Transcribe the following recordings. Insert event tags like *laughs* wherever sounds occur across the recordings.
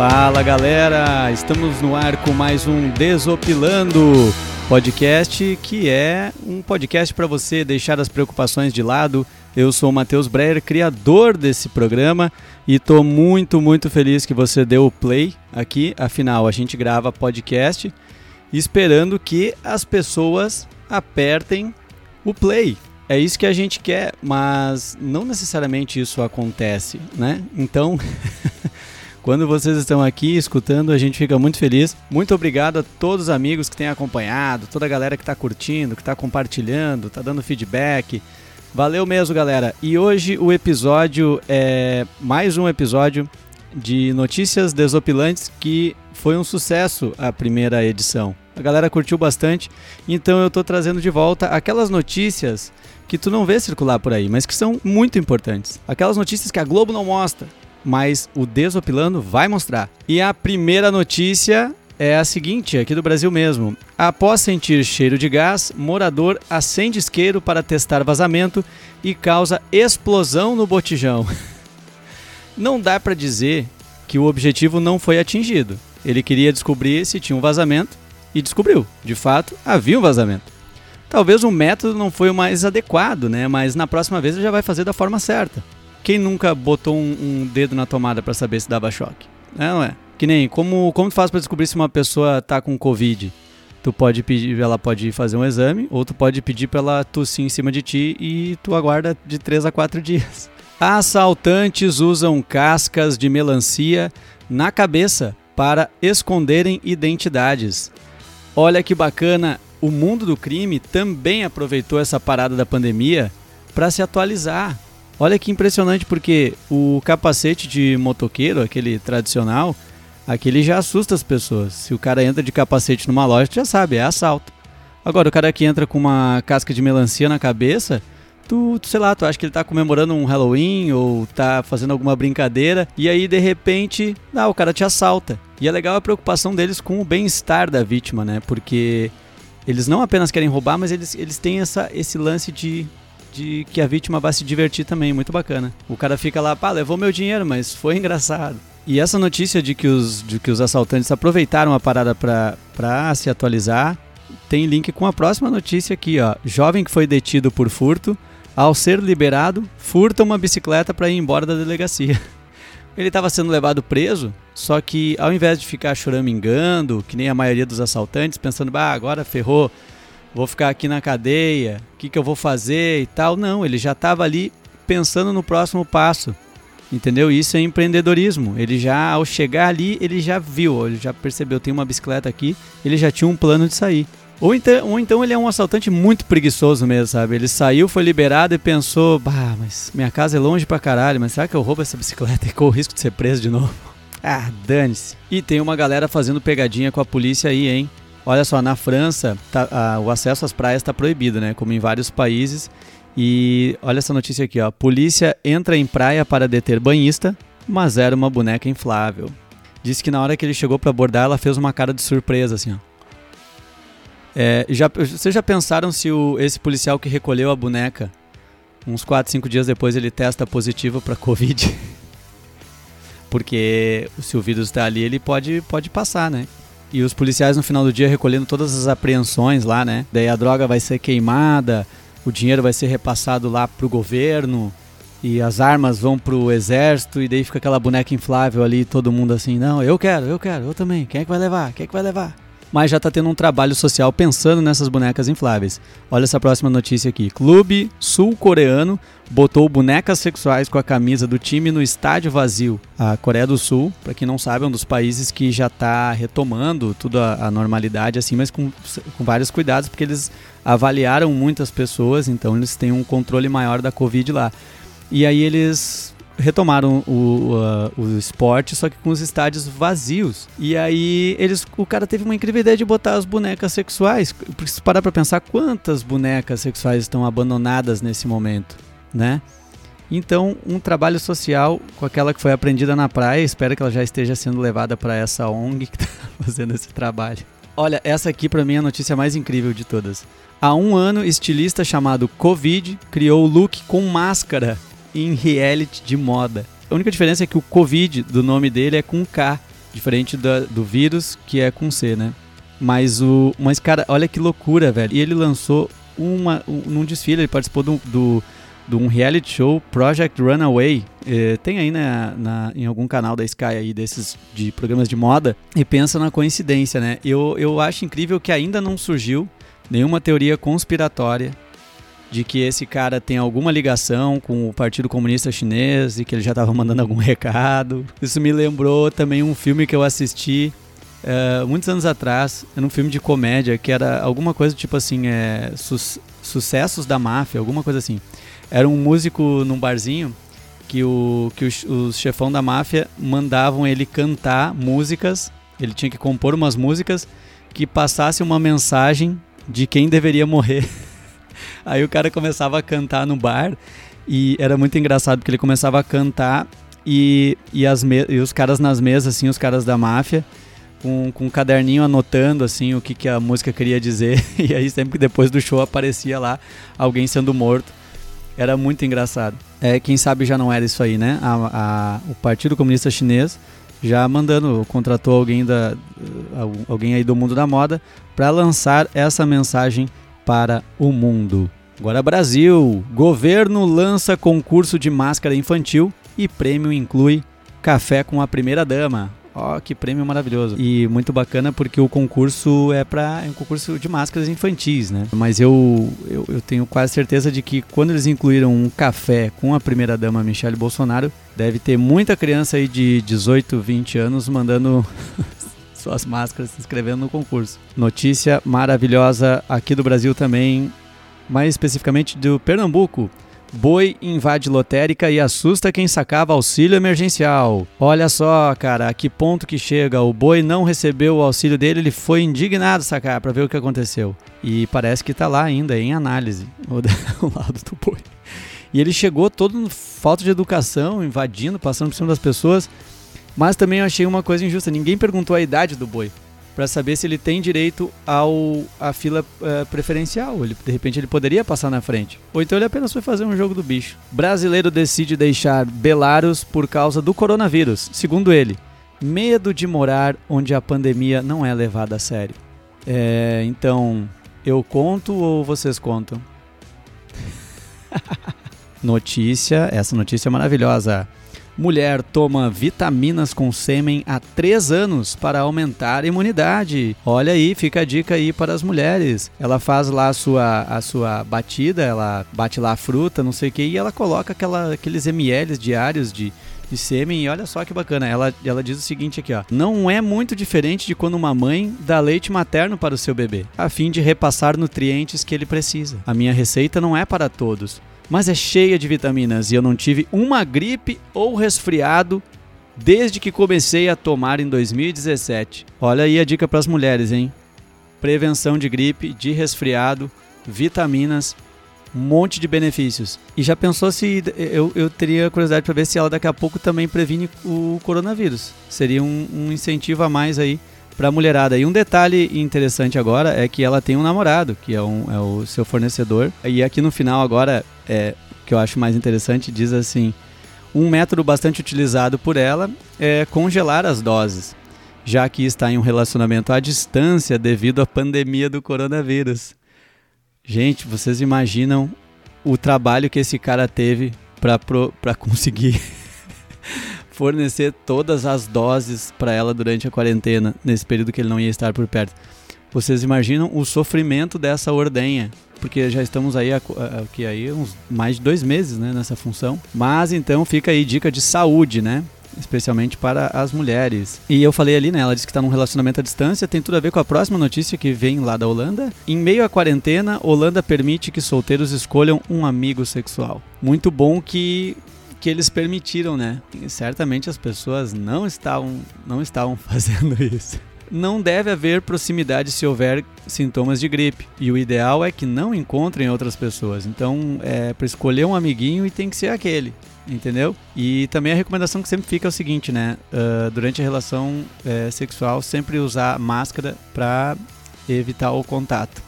Fala galera, estamos no ar com mais um Desopilando podcast, que é um podcast para você deixar as preocupações de lado. Eu sou o Matheus Breyer, criador desse programa, e estou muito, muito feliz que você deu o play aqui. Afinal, a gente grava podcast esperando que as pessoas apertem o play. É isso que a gente quer, mas não necessariamente isso acontece, né? Então, *laughs* quando vocês estão aqui escutando, a gente fica muito feliz. Muito obrigado a todos os amigos que têm acompanhado, toda a galera que está curtindo, que está compartilhando, está dando feedback. Valeu mesmo, galera. E hoje o episódio é mais um episódio de notícias desopilantes que foi um sucesso a primeira edição. A galera curtiu bastante, então eu estou trazendo de volta aquelas notícias que tu não vê circular por aí, mas que são muito importantes. Aquelas notícias que a Globo não mostra, mas o Desopilando vai mostrar. E a primeira notícia é a seguinte, aqui do Brasil mesmo. Após sentir cheiro de gás, morador acende isqueiro para testar vazamento e causa explosão no botijão. *laughs* Não dá para dizer que o objetivo não foi atingido. Ele queria descobrir se tinha um vazamento e descobriu. De fato, havia um vazamento. Talvez o método não foi o mais adequado, né? Mas na próxima vez ele já vai fazer da forma certa. Quem nunca botou um, um dedo na tomada para saber se dava choque? É, não é? Que nem como como tu faz para descobrir se uma pessoa tá com covid? Tu pode pedir, ela pode fazer um exame, ou tu pode pedir para ela tossir em cima de ti e tu aguarda de 3 a 4 *laughs* dias. Assaltantes usam cascas de melancia na cabeça para esconderem identidades. Olha que bacana, o mundo do crime também aproveitou essa parada da pandemia para se atualizar. Olha que impressionante, porque o capacete de motoqueiro, aquele tradicional, aquele já assusta as pessoas. Se o cara entra de capacete numa loja, já sabe, é assalto. Agora, o cara que entra com uma casca de melancia na cabeça, tu, tu, sei lá, tu acha que ele tá comemorando um Halloween ou tá fazendo alguma brincadeira e aí de repente, ah, o cara te assalta. E é legal a preocupação deles com o bem-estar da vítima, né? Porque eles não apenas querem roubar, mas eles, eles têm essa, esse lance de, de que a vítima vai se divertir também, muito bacana. O cara fica lá, pá, levou meu dinheiro, mas foi engraçado. E essa notícia de que os, de que os assaltantes aproveitaram a parada para se atualizar tem link com a próxima notícia aqui, ó. Jovem que foi detido por furto, ao ser liberado, furta uma bicicleta para ir embora da delegacia. *laughs* Ele estava sendo levado preso, só que ao invés de ficar choramingando, que nem a maioria dos assaltantes, pensando, bah, agora ferrou, vou ficar aqui na cadeia, o que, que eu vou fazer e tal, não, ele já estava ali pensando no próximo passo. Entendeu? Isso é empreendedorismo. Ele já, ao chegar ali, ele já viu, ele já percebeu, tem uma bicicleta aqui, ele já tinha um plano de sair. Ou então, ou então ele é um assaltante muito preguiçoso mesmo, sabe? Ele saiu, foi liberado e pensou, bah, mas minha casa é longe pra caralho, mas será que eu roubo essa bicicleta e corro o risco de ser preso de novo? *laughs* Ah, dane-se. E tem uma galera fazendo pegadinha com a polícia aí, hein? Olha só, na França, tá, a, o acesso às praias está proibido, né? Como em vários países. E olha essa notícia aqui, ó. Polícia entra em praia para deter banhista, mas era uma boneca inflável. Disse que na hora que ele chegou para abordar, ela fez uma cara de surpresa, assim, ó. É, já, vocês já pensaram se o, esse policial que recolheu a boneca, uns 4, 5 dias depois, ele testa positivo para Covid? *laughs* Porque se o vírus está ali, ele pode, pode passar, né? E os policiais no final do dia recolhendo todas as apreensões lá, né? Daí a droga vai ser queimada, o dinheiro vai ser repassado lá pro governo e as armas vão pro exército e daí fica aquela boneca inflável ali, todo mundo assim, não, eu quero, eu quero, eu também. Quem é que vai levar? Quem é que vai levar? Mas já está tendo um trabalho social pensando nessas bonecas infláveis. Olha essa próxima notícia aqui. Clube sul-coreano botou bonecas sexuais com a camisa do time no estádio vazio. A Coreia do Sul, para quem não sabe, é um dos países que já está retomando tudo a, a, normalidade, assim, mas com, com vários cuidados, porque eles avaliaram muitas pessoas, então eles têm um controle maior da Covid lá. E aí eles retomaram o, o esporte, só que com os estádios vazios. E aí eles, o cara teve uma incrível ideia de botar as bonecas sexuais. Porque se parar pra pensar, quantas bonecas sexuais estão abandonadas nesse momento, né? Então, um trabalho social com aquela que foi aprendida na praia, espero que ela já esteja sendo levada para essa ONG que está *laughs* fazendo esse trabalho. Olha, essa aqui para mim é a notícia mais incrível de todas. Há um ano, estilista chamado Covid criou o look com máscara em reality de moda. A única diferença é que o Covid do nome dele é com K Diferente do, do vírus, que é com C, né? Mas o. Mas, cara, olha que loucura, velho. E ele lançou uma. Um, num desfile, ele participou do, do, de um reality show Project Runaway. É, tem aí na, na, em algum canal da Sky aí desses de programas de moda. E pensa na coincidência, né? Eu, eu acho incrível que ainda não surgiu nenhuma teoria conspiratória de que esse cara tem alguma ligação com o Partido Comunista Chinês e que ele já estava mandando algum *laughs* recado. Isso me lembrou também um filme que eu assisti uh, muitos anos atrás, era um filme de comédia que era alguma coisa tipo assim, é, su sucessos da máfia, alguma coisa assim. Era um músico num barzinho que o que os, os chefão da máfia mandavam ele cantar músicas, ele tinha que compor umas músicas que passasse uma mensagem de quem deveria morrer. *laughs* Aí o cara começava a cantar no bar e era muito engraçado porque ele começava a cantar e, e, as e os caras nas mesas, assim, os caras da máfia, com, com um caderninho anotando assim o que, que a música queria dizer. *laughs* E aí sempre que depois do show aparecia lá alguém sendo morto. Era muito engraçado. É, quem sabe já não era isso aí, né? A, a, o Partido Comunista Chinês já mandando, contratou alguém, da, alguém aí do mundo da moda para lançar essa mensagem para o mundo. Agora Brasil, governo lança concurso de máscara infantil e prêmio inclui café com a primeira dama. Ó, oh, que prêmio maravilhoso. E muito bacana porque o concurso é para é um concurso de máscaras infantis, né? Mas eu, eu, eu, tenho quase certeza de que quando eles incluíram um café com a primeira dama Michelle Bolsonaro, deve ter muita criança aí de 18, 20 anos mandando *laughs* suas máscaras se inscrevendo no concurso. Notícia maravilhosa aqui do Brasil também, mais especificamente do Pernambuco. Boi invade lotérica e assusta quem sacava auxílio emergencial. Olha só, cara, a que ponto que chega. O boi não recebeu o auxílio dele, ele foi indignado sacar para ver o que aconteceu. E parece que tá lá ainda em análise *laughs* o, lado do boi. E ele chegou todo falta de educação, invadindo, passando por cima das pessoas. Mas também eu achei uma coisa injusta. Ninguém perguntou a idade do boi para saber se ele tem direito ao a fila uh, preferencial. Ele, de repente ele poderia passar na frente. Ou então ele apenas foi fazer um jogo do bicho. Brasileiro decide deixar Belarus por causa do coronavírus. Segundo ele, medo de morar onde a pandemia não é levada a sério. É, então, eu conto ou vocês contam? *laughs* notícia, essa notícia é maravilhosa. Mulher toma vitaminas com sêmen há 3 anos para aumentar a imunidade. Olha aí, fica a dica aí para as mulheres. Ela faz lá a sua, a sua batida, ela bate lá a fruta, não sei o que, e ela coloca aquela, aqueles ml diários de, de sêmen e olha só que bacana. Ela, ela diz o seguinte aqui, ó. Não é muito diferente de quando uma mãe dá leite materno para o seu bebê, a fim de repassar nutrientes que ele precisa. A minha receita não é para todos mas é cheia de vitaminas e eu não tive uma gripe ou resfriado desde que comecei a tomar em 2017. Olha aí a dica para as mulheres, hein? Prevenção de gripe, de resfriado, vitaminas, um monte de benefícios. E já pensou se eu, eu teria curiosidade para ver se ela daqui a pouco também previne o coronavírus? Seria um, um incentivo a mais aí para a mulherada. E um detalhe interessante agora é que ela tem um namorado, que é, um, é o seu fornecedor. E aqui no final agora, é, que eu acho mais interessante, diz assim, um método bastante utilizado por ela é congelar as doses, já que está em um relacionamento à distância devido à pandemia do coronavírus. Gente, vocês imaginam o trabalho que esse cara teve para *laughs* conseguir fornecer todas as doses para ela durante a quarentena, nesse período que ele não ia estar por perto. Vocês imaginam o sofrimento dessa ordenha? Porque já estamos aí, aqui aí uns mais de dois meses né, nessa função. Mas então fica aí dica de saúde, né? especialmente para as mulheres. E eu falei ali, né? Ela disse que está num relacionamento à distância, tem tudo a ver com a próxima notícia que vem lá da Holanda. Em meio à quarentena, Holanda permite que solteiros escolham um amigo sexual. Muito bom que que eles permitiram, né? E certamente as pessoas não estavam, não estavam *laughs* fazendo isso. Não deve haver proximidade se houver sintomas de gripe. E o ideal é que não encontrem outras pessoas. Então, é para escolher um amiguinho e tem que ser aquele entendeu? E também a recomendação que sempre fica é o seguinte, né? Uh, durante a relação é, sexual, sempre usar máscara para evitar o contato.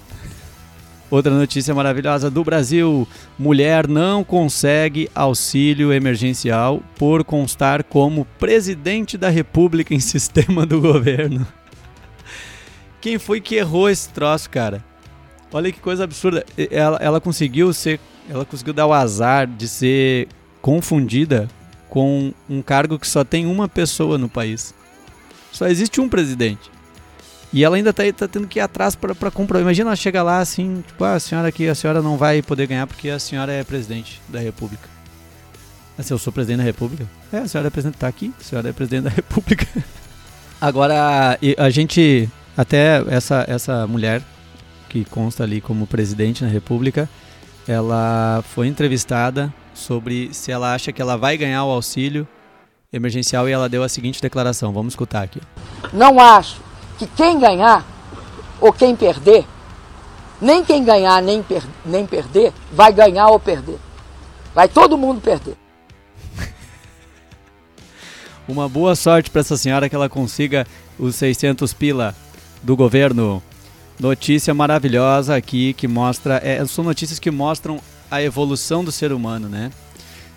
Outra notícia maravilhosa do Brasil: mulher não consegue auxílio emergencial por constar como presidente da República em *laughs* sistema do governo. Quem foi que errou esse troço, cara? Olha que coisa absurda. Ela, ela conseguiu ser. Ela conseguiu dar o azar de ser confundida com um cargo que só tem uma pessoa no país. Só existe um presidente. E ela ainda tá, tá tendo que ir atrás para comprovar. Imagina ela chega lá assim, tipo, ah, a senhora aqui, a senhora não vai poder ganhar porque a senhora é presidente da república. Assim, eu sou presidente da república? É, a senhora é presidente, tá aqui, a senhora é presidente da *laughs* república. Agora, a gente, até essa, essa mulher que consta ali como presidente na república, ela foi entrevistada sobre se ela acha que ela vai ganhar o auxílio emergencial e ela deu a seguinte declaração. Vamos escutar aqui. Não acho que quem ganhar ou quem perder, nem quem ganhar nem, per nem perder, vai ganhar ou perder. Vai todo mundo perder. *laughs* Uma boa sorte para essa senhora que ela consiga os 600 pila do governo. Notícia maravilhosa aqui que mostra. É, são notícias que mostram a evolução do ser humano, né?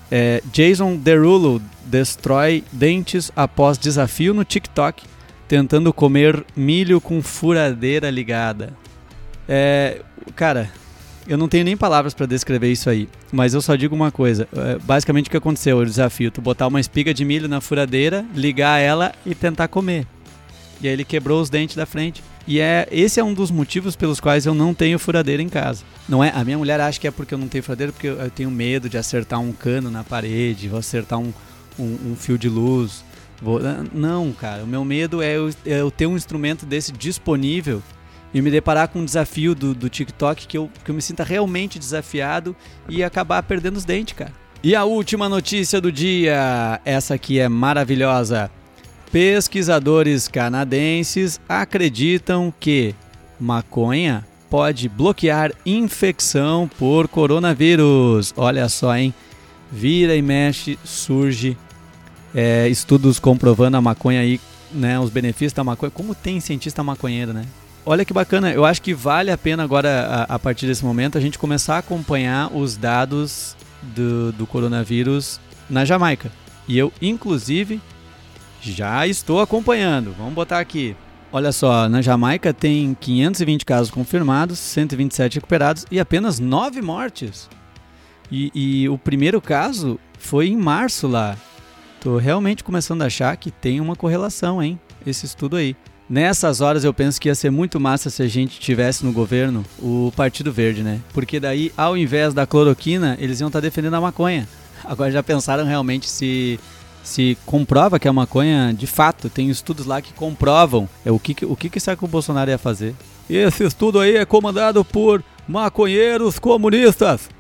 É, Jason Derulo destrói dentes após desafio no TikTok tentando comer milho com furadeira ligada. É, cara, eu não tenho nem palavras para descrever isso aí, mas eu só digo uma coisa. É, basicamente o que aconteceu, o desafio, tu botar uma espiga de milho na furadeira, ligar ela e tentar comer. E aí ele quebrou os dentes da frente. E é esse é um dos motivos pelos quais eu não tenho furadeira em casa. Não é? A minha mulher acha que é porque eu não tenho furadeira, porque eu tenho medo de acertar um cano na parede, vou acertar um, um, um fio de luz. Vou, ah, não, cara, o meu medo é eu, é eu, ter um instrumento desse disponível e me deparar com um desafio do, do TikTok que eu, que eu me sinta realmente desafiado e acabar perdendo os dentes, cara. E a última notícia do dia, essa aqui é maravilhosa. Pesquisadores canadenses acreditam que maconha pode bloquear infecção por coronavírus. Olha só, hein? Vira e mexe, surge é, estudos comprovando a maconha aí, né, os benefícios da maconha. Como tem cientista maconheiro, né? Olha que bacana, eu acho que vale a pena agora, a, a partir desse momento, a gente começar a acompanhar os dados do, do coronavírus na Jamaica. E eu, inclusive, já estou acompanhando. Vamos botar aqui. Olha só, na Jamaica tem 520 casos confirmados, 127 recuperados e apenas 9 mortes. E, e o primeiro caso foi em março lá. Tô realmente começando a achar que tem uma correlação, hein? Esse estudo aí. Nessas horas eu penso que ia ser muito massa se a gente tivesse no governo o Partido Verde, né? Porque daí, ao invés da cloroquina, eles iam estar tá defendendo a maconha. *laughs* Agora já pensaram realmente se se comprova que a maconha, de fato, tem estudos lá que comprovam é o que o que, que será que o Bolsonaro ia fazer? Esse estudo aí é comandado por maconheiros comunistas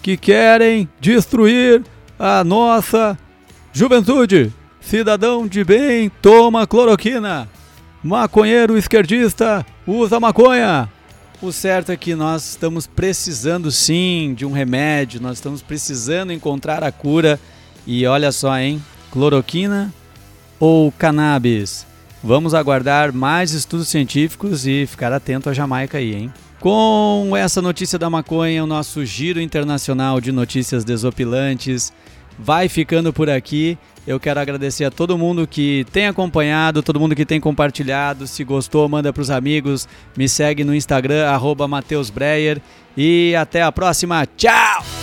que querem destruir a nossa Juventude, cidadão de bem, toma cloroquina. Maconheiro esquerdista, usa maconha. O certo é que nós estamos precisando sim de um remédio, nós estamos precisando encontrar a cura. E olha só, hein? Cloroquina ou cannabis? Vamos aguardar mais estudos científicos e ficar atento à Jamaica aí, hein? Com essa notícia da maconha, o nosso giro internacional de notícias desopilantes vai ficando por aqui. Eu quero agradecer a todo mundo que tem acompanhado, todo mundo que tem compartilhado. Se gostou, manda para os amigos. Me segue no Instagram, arroba Breyer. E até a próxima. Tchau!